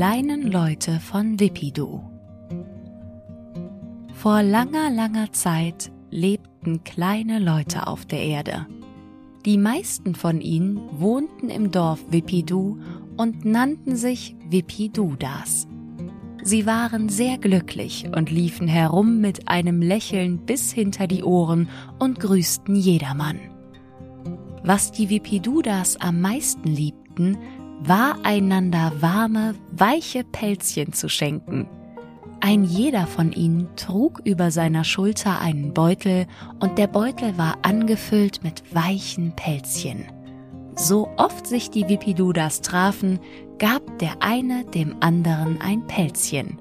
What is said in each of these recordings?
kleinen Leute von Wipidu. Vor langer, langer Zeit lebten kleine Leute auf der Erde. Die meisten von ihnen wohnten im Dorf Wipidu und nannten sich Wipidudas. Sie waren sehr glücklich und liefen herum mit einem Lächeln bis hinter die Ohren und grüßten jedermann. Was die Wipidudas am meisten liebten, war einander warme, weiche Pelzchen zu schenken. Ein jeder von ihnen trug über seiner Schulter einen Beutel und der Beutel war angefüllt mit weichen Pelzchen. So oft sich die Wipidudas trafen, gab der eine dem anderen ein Pelzchen.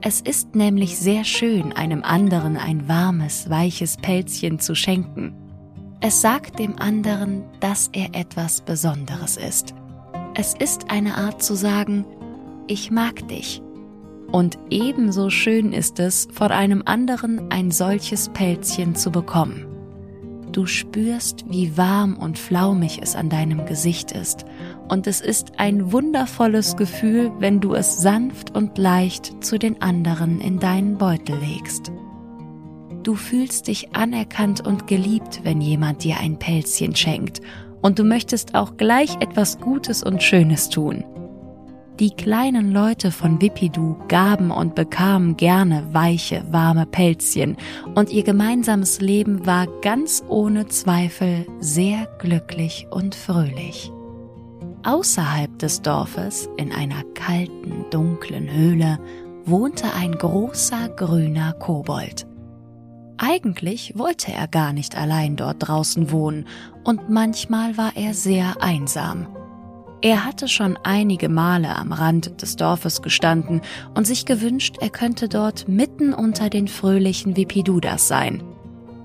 Es ist nämlich sehr schön, einem anderen ein warmes, weiches Pelzchen zu schenken. Es sagt dem anderen, dass er etwas Besonderes ist. Es ist eine Art zu sagen, ich mag dich. Und ebenso schön ist es, von einem anderen ein solches Pelzchen zu bekommen. Du spürst, wie warm und flaumig es an deinem Gesicht ist, und es ist ein wundervolles Gefühl, wenn du es sanft und leicht zu den anderen in deinen Beutel legst. Du fühlst dich anerkannt und geliebt, wenn jemand dir ein Pelzchen schenkt, und du möchtest auch gleich etwas Gutes und Schönes tun. Die kleinen Leute von Wipidu gaben und bekamen gerne weiche, warme Pelzchen, und ihr gemeinsames Leben war ganz ohne Zweifel sehr glücklich und fröhlich. Außerhalb des Dorfes, in einer kalten, dunklen Höhle, wohnte ein großer grüner Kobold. Eigentlich wollte er gar nicht allein dort draußen wohnen, und manchmal war er sehr einsam. Er hatte schon einige Male am Rand des Dorfes gestanden und sich gewünscht, er könnte dort mitten unter den fröhlichen Wipidudas sein.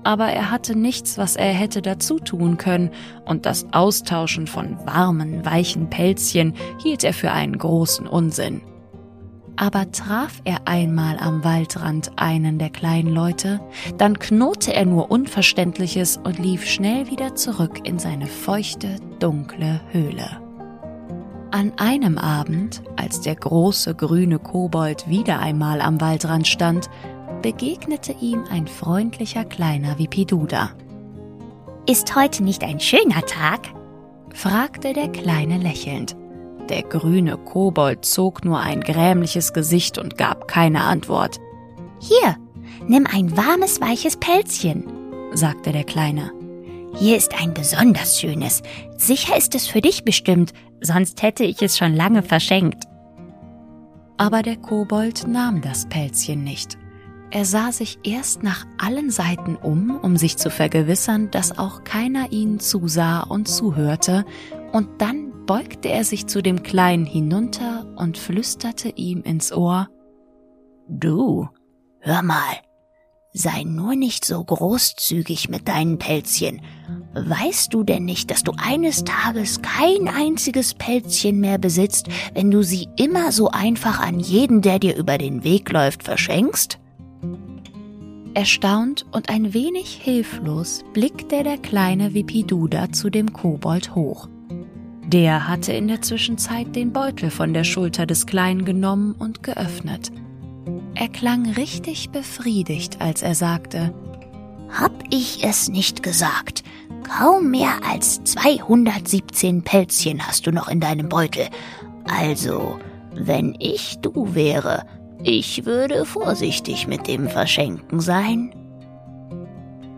Aber er hatte nichts, was er hätte dazu tun können, und das Austauschen von warmen, weichen Pelzchen hielt er für einen großen Unsinn. Aber traf er einmal am Waldrand einen der kleinen Leute, dann knurrte er nur Unverständliches und lief schnell wieder zurück in seine feuchte, dunkle Höhle. An einem Abend, als der große grüne Kobold wieder einmal am Waldrand stand, begegnete ihm ein freundlicher kleiner Wipiduda. Ist heute nicht ein schöner Tag? fragte der Kleine lächelnd. Der grüne Kobold zog nur ein grämliches Gesicht und gab keine Antwort. Hier, nimm ein warmes, weiches Pelzchen, sagte der Kleine. Hier ist ein besonders schönes. Sicher ist es für dich bestimmt, sonst hätte ich es schon lange verschenkt. Aber der Kobold nahm das Pelzchen nicht. Er sah sich erst nach allen Seiten um, um sich zu vergewissern, dass auch keiner ihn zusah und zuhörte, und dann beugte er sich zu dem Kleinen hinunter und flüsterte ihm ins Ohr Du, hör mal, sei nur nicht so großzügig mit deinen Pelzchen. Weißt du denn nicht, dass du eines Tages kein einziges Pelzchen mehr besitzt, wenn du sie immer so einfach an jeden, der dir über den Weg läuft, verschenkst? Erstaunt und ein wenig hilflos blickte der kleine Wipiduda zu dem Kobold hoch. Der hatte in der Zwischenzeit den Beutel von der Schulter des Kleinen genommen und geöffnet. Er klang richtig befriedigt, als er sagte, Hab ich es nicht gesagt? Kaum mehr als 217 Pelzchen hast du noch in deinem Beutel. Also, wenn ich du wäre, ich würde vorsichtig mit dem Verschenken sein.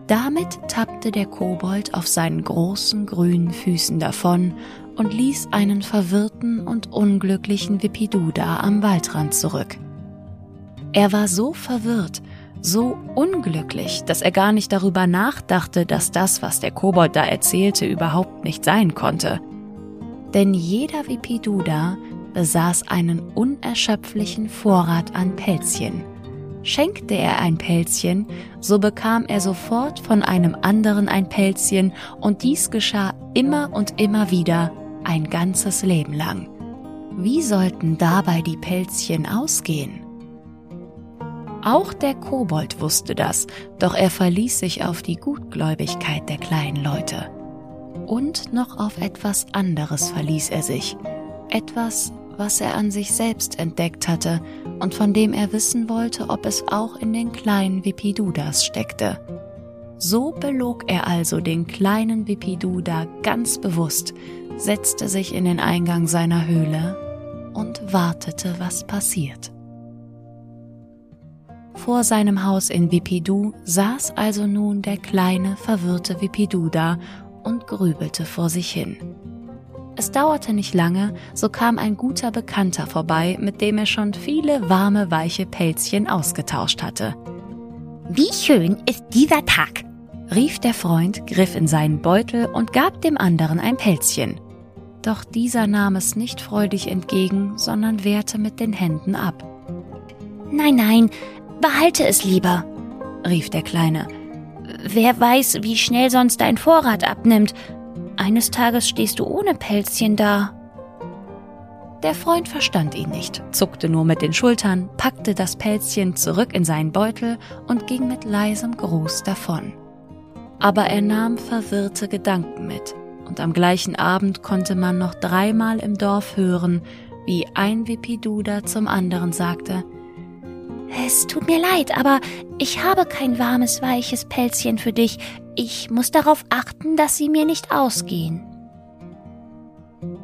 Damit tappte der Kobold auf seinen großen grünen Füßen davon und ließ einen verwirrten und unglücklichen Wipiduda am Waldrand zurück. Er war so verwirrt, so unglücklich, dass er gar nicht darüber nachdachte, dass das, was der Kobold da erzählte, überhaupt nicht sein konnte. Denn jeder Wipiduda besaß einen unerschöpflichen Vorrat an Pelzchen. Schenkte er ein Pelzchen, so bekam er sofort von einem anderen ein Pelzchen, und dies geschah immer und immer wieder, ein ganzes Leben lang. Wie sollten dabei die Pelzchen ausgehen? Auch der Kobold wusste das, doch er verließ sich auf die Gutgläubigkeit der kleinen Leute. Und noch auf etwas anderes verließ er sich, etwas, was er an sich selbst entdeckt hatte und von dem er wissen wollte, ob es auch in den kleinen Wipidudas steckte. So belog er also den kleinen Wipiduda ganz bewusst, setzte sich in den Eingang seiner Höhle und wartete, was passiert. Vor seinem Haus in Wipidu saß also nun der kleine, verwirrte Wipidu da und grübelte vor sich hin. Es dauerte nicht lange, so kam ein guter Bekannter vorbei, mit dem er schon viele warme, weiche Pelzchen ausgetauscht hatte. Wie schön ist dieser Tag, rief der Freund, griff in seinen Beutel und gab dem anderen ein Pelzchen. Doch dieser nahm es nicht freudig entgegen, sondern wehrte mit den Händen ab. Nein, nein, behalte es lieber, rief der Kleine. Wer weiß, wie schnell sonst dein Vorrat abnimmt. Eines Tages stehst du ohne Pelzchen da. Der Freund verstand ihn nicht, zuckte nur mit den Schultern, packte das Pelzchen zurück in seinen Beutel und ging mit leisem Gruß davon. Aber er nahm verwirrte Gedanken mit, und am gleichen Abend konnte man noch dreimal im Dorf hören, wie ein Wipiduda zum anderen sagte, es tut mir leid, aber ich habe kein warmes, weiches Pelzchen für dich. Ich muss darauf achten, dass sie mir nicht ausgehen.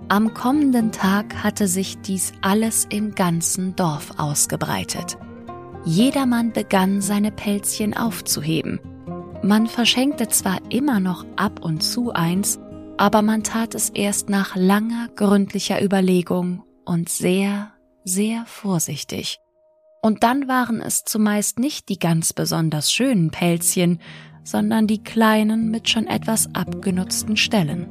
Am kommenden Tag hatte sich dies alles im ganzen Dorf ausgebreitet. Jedermann begann seine Pelzchen aufzuheben. Man verschenkte zwar immer noch ab und zu eins, aber man tat es erst nach langer, gründlicher Überlegung und sehr, sehr vorsichtig. Und dann waren es zumeist nicht die ganz besonders schönen Pelzchen, sondern die kleinen mit schon etwas abgenutzten Stellen.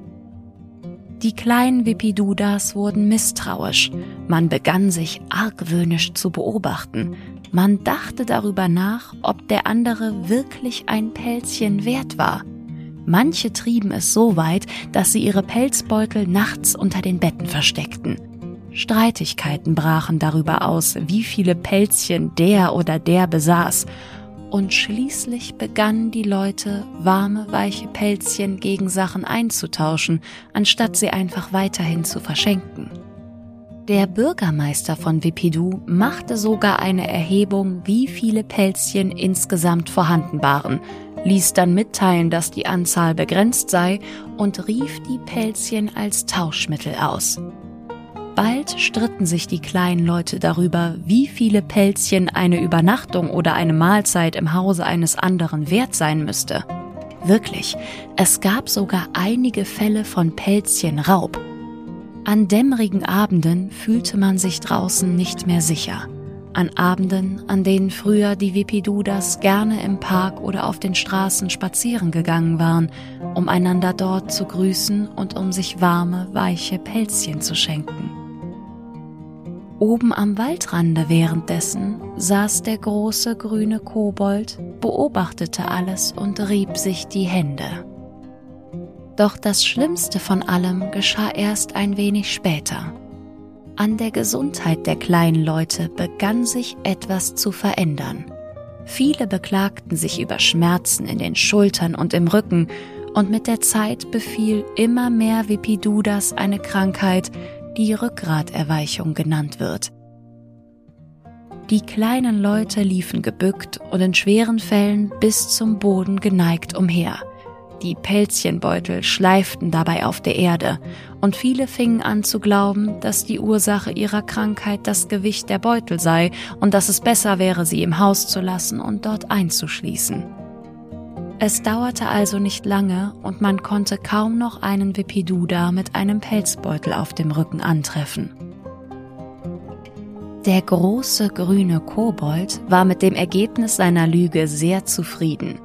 Die kleinen Wipidudas wurden misstrauisch, man begann sich argwöhnisch zu beobachten, man dachte darüber nach, ob der andere wirklich ein Pelzchen wert war. Manche trieben es so weit, dass sie ihre Pelzbeutel nachts unter den Betten versteckten. Streitigkeiten brachen darüber aus, wie viele Pelzchen der oder der besaß, und schließlich begannen die Leute, warme, weiche Pelzchen gegen Sachen einzutauschen, anstatt sie einfach weiterhin zu verschenken. Der Bürgermeister von Wipidu machte sogar eine Erhebung, wie viele Pelzchen insgesamt vorhanden waren, ließ dann mitteilen, dass die Anzahl begrenzt sei und rief die Pelzchen als Tauschmittel aus. Bald stritten sich die kleinen Leute darüber, wie viele Pelzchen eine Übernachtung oder eine Mahlzeit im Hause eines anderen wert sein müsste. Wirklich, es gab sogar einige Fälle von Pelzchenraub. An dämmerigen Abenden fühlte man sich draußen nicht mehr sicher. An Abenden, an denen früher die Wipidudas gerne im Park oder auf den Straßen spazieren gegangen waren, um einander dort zu grüßen und um sich warme, weiche Pelzchen zu schenken. Oben am Waldrande währenddessen saß der große grüne Kobold, beobachtete alles und rieb sich die Hände. Doch das Schlimmste von allem geschah erst ein wenig später. An der Gesundheit der kleinen Leute begann sich etwas zu verändern. Viele beklagten sich über Schmerzen in den Schultern und im Rücken, und mit der Zeit befiel immer mehr Wipidudas eine Krankheit, die Rückgraterweichung genannt wird. Die kleinen Leute liefen gebückt und in schweren Fällen bis zum Boden geneigt umher. Die Pelzchenbeutel schleiften dabei auf der Erde, und viele fingen an zu glauben, dass die Ursache ihrer Krankheit das Gewicht der Beutel sei und dass es besser wäre, sie im Haus zu lassen und dort einzuschließen. Es dauerte also nicht lange und man konnte kaum noch einen Wipiduda mit einem Pelzbeutel auf dem Rücken antreffen. Der große grüne Kobold war mit dem Ergebnis seiner Lüge sehr zufrieden.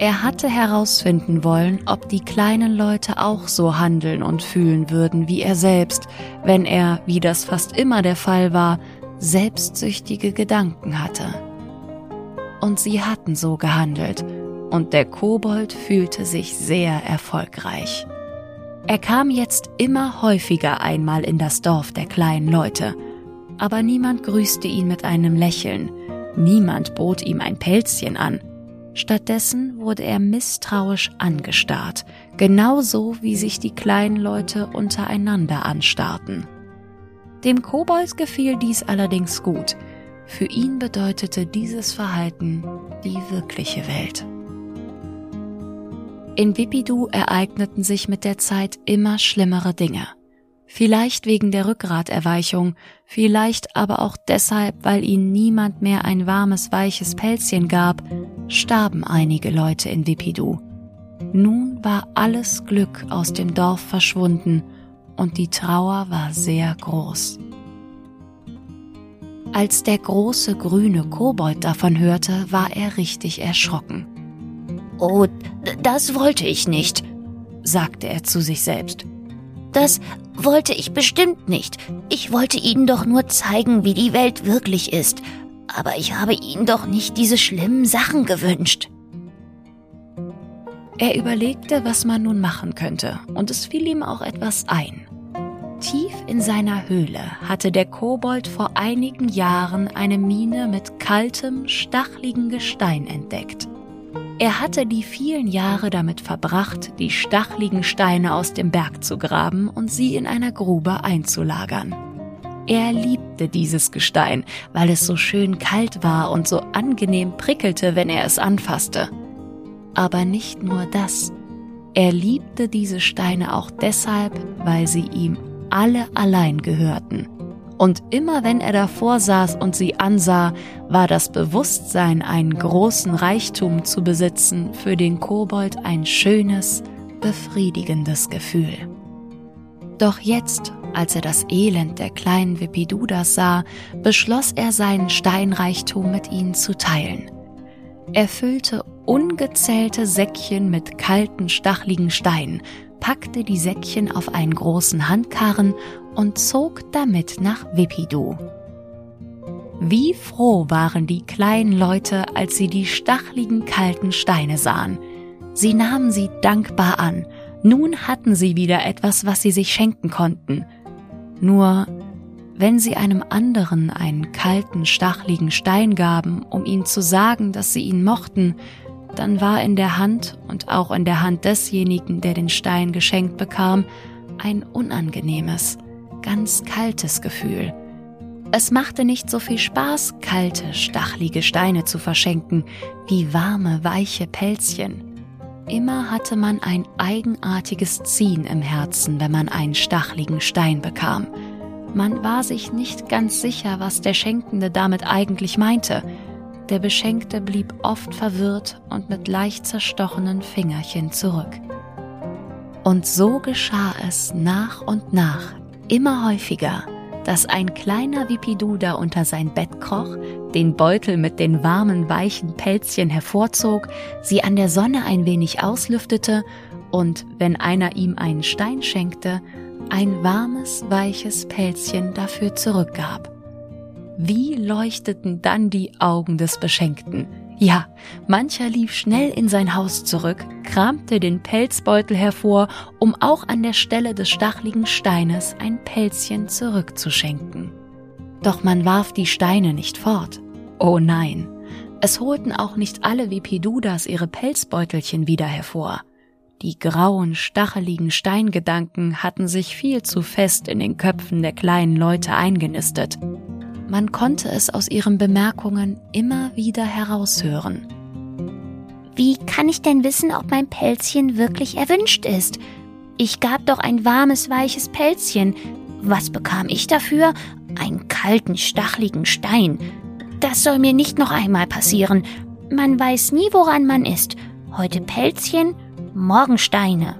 Er hatte herausfinden wollen, ob die kleinen Leute auch so handeln und fühlen würden wie er selbst, wenn er, wie das fast immer der Fall war, selbstsüchtige Gedanken hatte. Und sie hatten so gehandelt, und der Kobold fühlte sich sehr erfolgreich. Er kam jetzt immer häufiger einmal in das Dorf der kleinen Leute, aber niemand grüßte ihn mit einem Lächeln, niemand bot ihm ein Pelzchen an. Stattdessen wurde er misstrauisch angestarrt, genauso wie sich die kleinen Leute untereinander anstarrten. Dem Kobold gefiel dies allerdings gut. Für ihn bedeutete dieses Verhalten die wirkliche Welt. In Wipidu ereigneten sich mit der Zeit immer schlimmere Dinge. Vielleicht wegen der Rückgraterweichung, vielleicht aber auch deshalb, weil ihnen niemand mehr ein warmes, weiches Pelzchen gab, starben einige Leute in Wipidu. Nun war alles Glück aus dem Dorf verschwunden und die Trauer war sehr groß. Als der große grüne Kobold davon hörte, war er richtig erschrocken. Oh, das wollte ich nicht, sagte er zu sich selbst. Das wollte ich bestimmt nicht. Ich wollte Ihnen doch nur zeigen, wie die Welt wirklich ist. Aber ich habe Ihnen doch nicht diese schlimmen Sachen gewünscht. Er überlegte, was man nun machen könnte, und es fiel ihm auch etwas ein. Tief in seiner Höhle hatte der Kobold vor einigen Jahren eine Mine mit kaltem, stachligen Gestein entdeckt. Er hatte die vielen Jahre damit verbracht, die stachligen Steine aus dem Berg zu graben und sie in einer Grube einzulagern. Er liebte dieses Gestein, weil es so schön kalt war und so angenehm prickelte, wenn er es anfasste. Aber nicht nur das. Er liebte diese Steine auch deshalb, weil sie ihm alle allein gehörten und immer wenn er davor saß und sie ansah, war das Bewusstsein, einen großen Reichtum zu besitzen, für den Kobold ein schönes, befriedigendes Gefühl. Doch jetzt, als er das Elend der kleinen Wipidudas sah, beschloss er seinen Steinreichtum mit ihnen zu teilen. Er füllte ungezählte Säckchen mit kalten, stachligen Steinen, packte die Säckchen auf einen großen Handkarren und zog damit nach Wipidu. Wie froh waren die kleinen Leute, als sie die stachligen kalten Steine sahen. Sie nahmen sie dankbar an. Nun hatten sie wieder etwas, was sie sich schenken konnten. Nur, wenn sie einem anderen einen kalten, stachligen Stein gaben, um ihm zu sagen, dass sie ihn mochten, dann war in der Hand und auch in der Hand desjenigen, der den Stein geschenkt bekam, ein unangenehmes, ganz kaltes Gefühl. Es machte nicht so viel Spaß, kalte, stachlige Steine zu verschenken, wie warme, weiche Pelzchen. Immer hatte man ein eigenartiges Ziehen im Herzen, wenn man einen stachligen Stein bekam. Man war sich nicht ganz sicher, was der Schenkende damit eigentlich meinte. Der Beschenkte blieb oft verwirrt und mit leicht zerstochenen Fingerchen zurück. Und so geschah es nach und nach, immer häufiger, dass ein kleiner Wipiduda unter sein Bett kroch, den Beutel mit den warmen, weichen Pelzchen hervorzog, sie an der Sonne ein wenig auslüftete und, wenn einer ihm einen Stein schenkte, ein warmes, weiches Pelzchen dafür zurückgab. Wie leuchteten dann die Augen des Beschenkten, ja, mancher lief schnell in sein Haus zurück, kramte den Pelzbeutel hervor, um auch an der Stelle des stachligen Steines ein Pelzchen zurückzuschenken. Doch man warf die Steine nicht fort. Oh nein, es holten auch nicht alle Wipidudas ihre Pelzbeutelchen wieder hervor. Die grauen, stacheligen Steingedanken hatten sich viel zu fest in den Köpfen der kleinen Leute eingenistet. Man konnte es aus ihren Bemerkungen immer wieder heraushören. Wie kann ich denn wissen, ob mein Pelzchen wirklich erwünscht ist? Ich gab doch ein warmes, weiches Pelzchen. Was bekam ich dafür? Einen kalten, stachligen Stein. Das soll mir nicht noch einmal passieren. Man weiß nie, woran man ist. Heute Pelzchen, morgen Steine.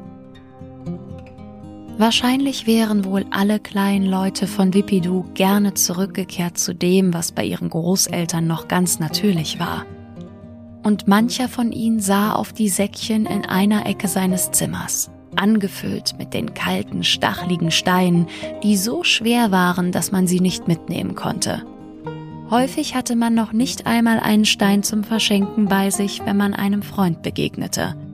Wahrscheinlich wären wohl alle kleinen Leute von Wipidu gerne zurückgekehrt zu dem, was bei ihren Großeltern noch ganz natürlich war. Und mancher von ihnen sah auf die Säckchen in einer Ecke seines Zimmers, angefüllt mit den kalten, stachligen Steinen, die so schwer waren, dass man sie nicht mitnehmen konnte. Häufig hatte man noch nicht einmal einen Stein zum Verschenken bei sich, wenn man einem Freund begegnete –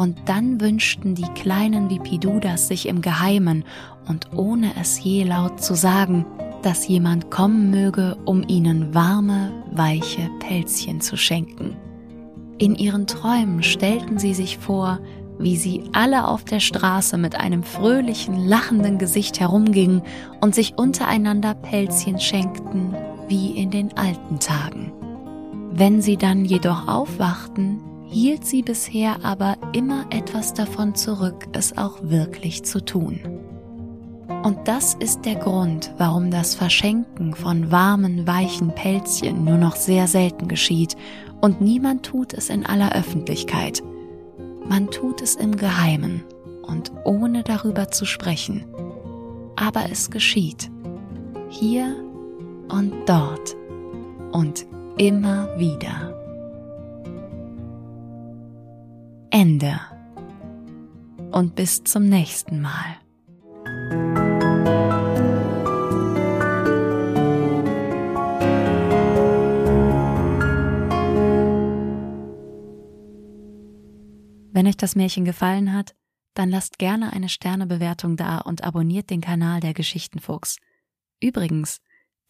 und dann wünschten die kleinen Wipidudas sich im Geheimen und ohne es je laut zu sagen, dass jemand kommen möge, um ihnen warme, weiche Pelzchen zu schenken. In ihren Träumen stellten sie sich vor, wie sie alle auf der Straße mit einem fröhlichen, lachenden Gesicht herumgingen und sich untereinander Pelzchen schenkten, wie in den alten Tagen. Wenn sie dann jedoch aufwachten, hielt sie bisher aber immer etwas davon zurück, es auch wirklich zu tun. Und das ist der Grund, warum das Verschenken von warmen, weichen Pelzchen nur noch sehr selten geschieht und niemand tut es in aller Öffentlichkeit. Man tut es im Geheimen und ohne darüber zu sprechen. Aber es geschieht. Hier und dort und immer wieder. Ende. Und bis zum nächsten Mal. Wenn euch das Märchen gefallen hat, dann lasst gerne eine Sternebewertung da und abonniert den Kanal der Geschichtenfuchs. Übrigens,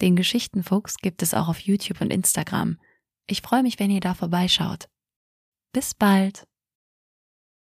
den Geschichtenfuchs gibt es auch auf YouTube und Instagram. Ich freue mich, wenn ihr da vorbeischaut. Bis bald!